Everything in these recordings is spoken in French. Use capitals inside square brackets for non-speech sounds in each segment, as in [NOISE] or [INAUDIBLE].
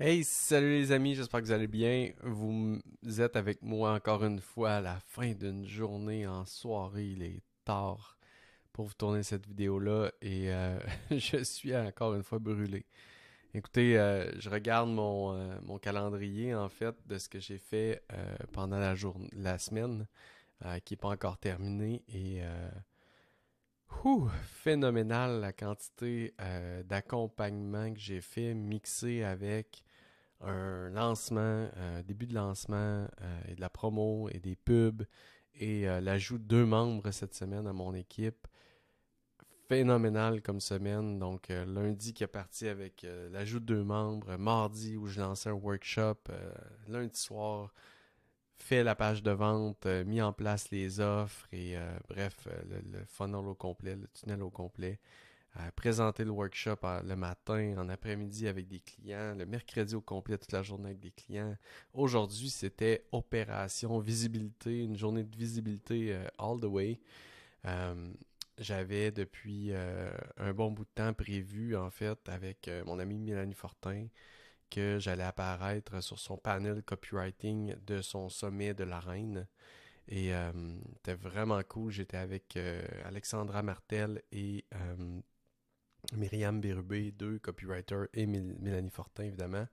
Hey, salut les amis, j'espère que vous allez bien. Vous êtes avec moi encore une fois à la fin d'une journée en soirée. Il est tard pour vous tourner cette vidéo-là et euh, [LAUGHS] je suis encore une fois brûlé. Écoutez, euh, je regarde mon, euh, mon, calendrier en fait de ce que j'ai fait pendant la, la semaine qui n'est pas encore terminé et Ouh, phénoménal la quantité d'accompagnement que j'ai fait mixé avec un lancement, un début de lancement et de la promo et des pubs et l'ajout de deux membres cette semaine à mon équipe phénoménal comme semaine. Donc, euh, lundi qui est parti avec euh, l'ajout de deux membres. Mardi où je lançais un workshop. Euh, lundi soir, fait la page de vente, mis en place les offres et bref, le, funnel au complet, le tunnel au complet. présenter le workshop le matin, en après-midi avec des clients, le mercredi au complet toute la journée avec des clients. Aujourd'hui, c'était opération visibilité, une journée de visibilité all the way j'avais depuis euh, un bon bout de temps prévu, en fait, avec euh, mon amie Mélanie Fortin, que j'allais apparaître sur son panel copywriting de son sommet de la reine. Et euh, c'était vraiment cool. J'étais avec Alexandra Martel et Myriam Bérubé, deux copywriters, et Mélanie Fortin, évidemment,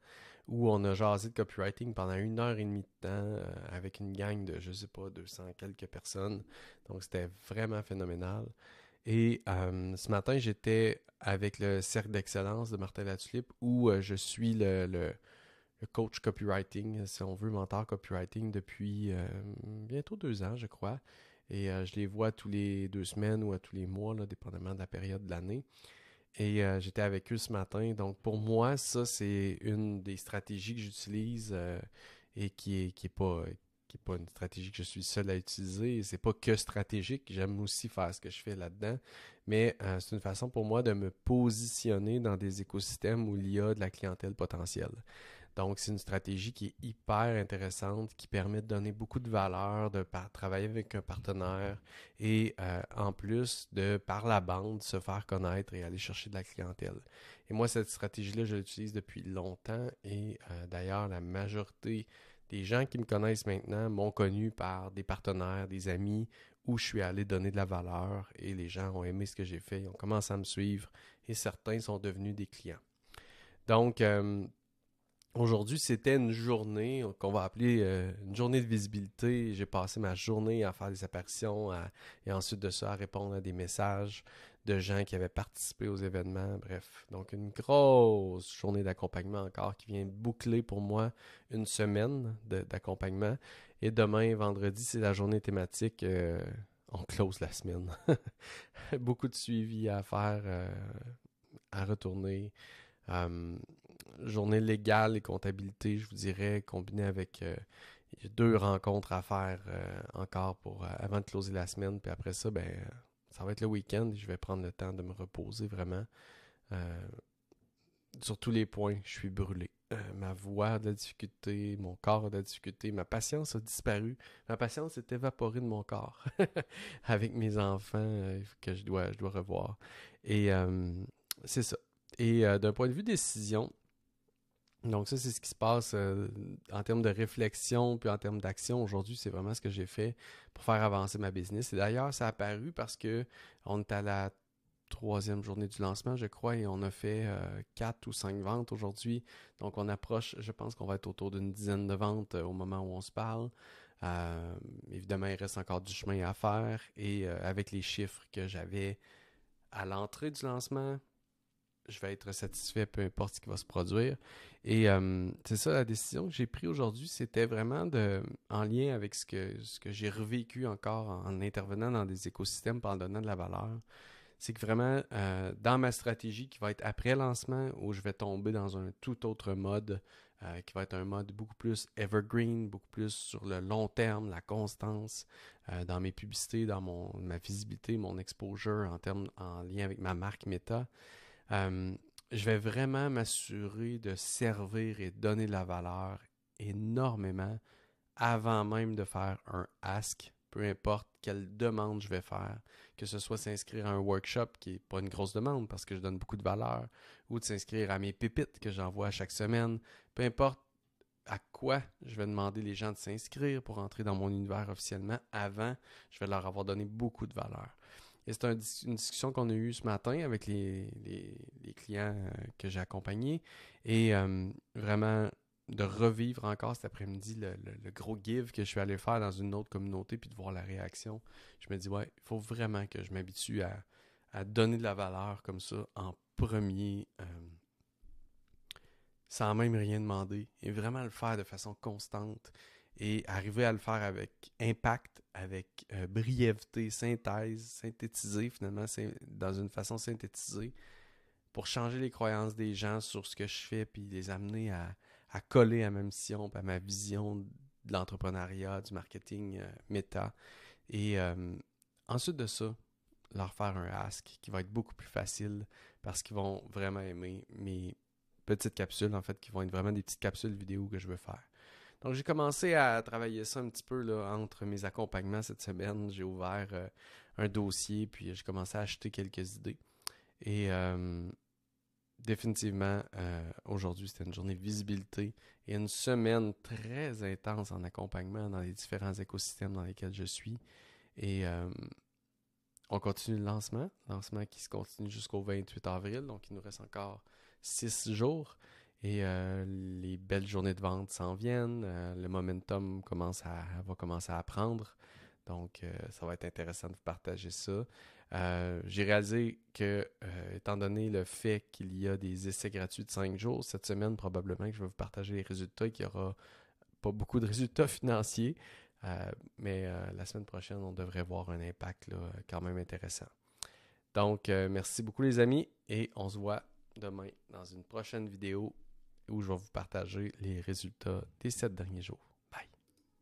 où on a jasé de copywriting pendant une heure et demie de temps avec une gang de, je sais pas, 200 quelques personnes. Donc, c'était vraiment phénoménal. Et euh, ce matin, j'étais avec le Cercle d'excellence de Martin Latulippe où euh, je suis le, coach copywriting, si on veut, mentor copywriting depuis euh, bientôt deux ans, je crois. Et je les vois tous les deux semaines ou à tous les mois, là, dépendamment de la période de l'année. Et j'étais avec eux ce matin. Donc pour moi, ça, c'est une des stratégies que j'utilise et qui est, qui pas qui n'est pas une stratégie que je suis seul à utiliser. C'est pas que stratégique. J'aime aussi faire ce que je fais là-dedans. Mais euh, c'est une façon pour moi de me positionner dans des écosystèmes où il y a de la clientèle potentielle. Donc, c'est une stratégie qui est hyper intéressante, qui permet de donner beaucoup de valeur, de travailler avec un partenaire et euh, en plus de, par la bande, se faire connaître et aller chercher de la clientèle. Et moi, cette stratégie-là, je l'utilise depuis longtemps et euh, d'ailleurs, la majorité des gens qui me connaissent maintenant m'ont connu par des partenaires, des amis, où je suis allé donner de la valeur et les gens ont aimé ce que j'ai fait, ils ont commencé à me suivre et certains sont devenus des clients. Donc, euh, Aujourd'hui, c'était une journée qu'on va appeler euh, une journée de visibilité. J'ai passé ma journée à faire des apparitions et ensuite de ça à répondre à des messages de gens qui avaient participé aux événements. Bref, donc une grosse journée d'accompagnement encore qui vient boucler pour moi une semaine d'accompagnement. Et demain, vendredi, c'est la journée thématique. Euh, on close la semaine. [LAUGHS] Beaucoup de suivi à faire, euh, à retourner. Euh, journée légale et comptabilité, je vous dirais, combiné avec euh, deux rencontres à faire euh, encore pour avant de closer la semaine. Puis après ça, ben ça va être le week-end et je vais prendre le temps de me reposer vraiment. sur tous les points, je suis brûlé. ma voix a de la difficulté, mon corps a de la difficulté, ma patience a disparu. Ma patience est évaporée de mon corps [LAUGHS] avec mes enfants que je dois, je dois revoir. Et c'est ça. Et euh, d'un point de vue décision, donc ça, c'est ce qui se passe euh, en termes de réflexion, puis en termes d'action. Aujourd'hui, c'est vraiment ce que j'ai fait pour faire avancer ma business. Et d'ailleurs, ça a apparu parce que on est à la troisième journée du lancement, je crois, et on a fait euh, quatre ou cinq ventes aujourd'hui. Donc, on approche, je pense qu'on va être autour d'une dizaine de ventes au moment où on se parle. évidemment, il reste encore du chemin à faire. Et avec les chiffres que j'avais à l'entrée du lancement, je vais être satisfait peu importe ce qui va se produire. Et euh, c'est ça la décision que j'ai prise aujourd'hui, c'était vraiment de, en lien avec ce que, ce que j'ai revécu encore en, intervenant dans des écosystèmes en donnant de la valeur. C'est que vraiment, euh, dans ma stratégie qui va être après lancement, où je vais tomber dans un tout autre mode, euh, qui va être un mode beaucoup plus evergreen, beaucoup plus sur le long terme, la constance, dans mes publicités, dans mon, ma visibilité, mon exposure en termes en lien avec ma marque Meta. Euh, je vais vraiment m'assurer de servir et donner de la valeur énormément avant même de faire un ask peu importe quelle demande je vais faire, que ce soit s'inscrire à un workshop qui n'est pas une grosse demande parce que je donne beaucoup de valeur, ou de s'inscrire à mes pépites que j'envoie chaque semaine, peu importe à quoi je vais demander les gens de s'inscrire pour entrer dans mon univers officiellement avant, je vais leur avoir donné beaucoup de valeur. Et c'est une discussion qu'on a eue ce matin avec les, clients euh, que j'ai accompagnés. Et euh, vraiment, de revivre encore cet après-midi le, gros give que je suis allé faire dans une autre communauté puis de voir la réaction. Je me dis, ouais, il faut vraiment que je m'habitue à, donner de la valeur comme ça en premier, euh, sans même rien demander, et vraiment le faire de façon constante et arriver à le faire avec impact, avec euh, brièveté, synthèse, synthétiser finalement, dans une façon synthétisée pour changer les croyances des gens sur ce que je fais puis les amener à, coller à ma mission, à ma vision de l'entrepreneuriat, du marketing euh, méta. Et euh, ensuite de ça, leur faire un ask qui va être beaucoup plus facile parce qu'ils vont vraiment aimer mes petites capsules, en fait, qui vont être vraiment des petites capsules vidéo que je veux faire. Donc, j'ai commencé à travailler ça un petit peu là, entre mes accompagnements cette semaine. J'ai ouvert euh, un dossier, puis j'ai commencé à acheter quelques idées. Et définitivement, euh, aujourd'hui, c'était une journée de visibilité et une semaine très intense en accompagnement dans les différents écosystèmes dans lesquels je suis. Et euh, on continue le lancement, lancement qui se continue jusqu'au 28 avril, donc il nous reste encore six jours. Et euh, les belles journées de vente s'en viennent, le momentum commence à, va commencer à prendre. Donc, ça va être intéressant de partager ça. Euh, j'ai réalisé que, euh, étant donné le fait qu'il y a des essais gratuits de 5 jours, cette semaine, probablement que je vais vous partager les résultats et qu'il n'y aura pas beaucoup de résultats [LAUGHS] financiers. Euh, mais la semaine prochaine, on devrait voir un impact quand même intéressant. Donc, merci beaucoup les amis et on se voit demain dans une prochaine vidéo où je vais vous partager les résultats des 7 derniers jours.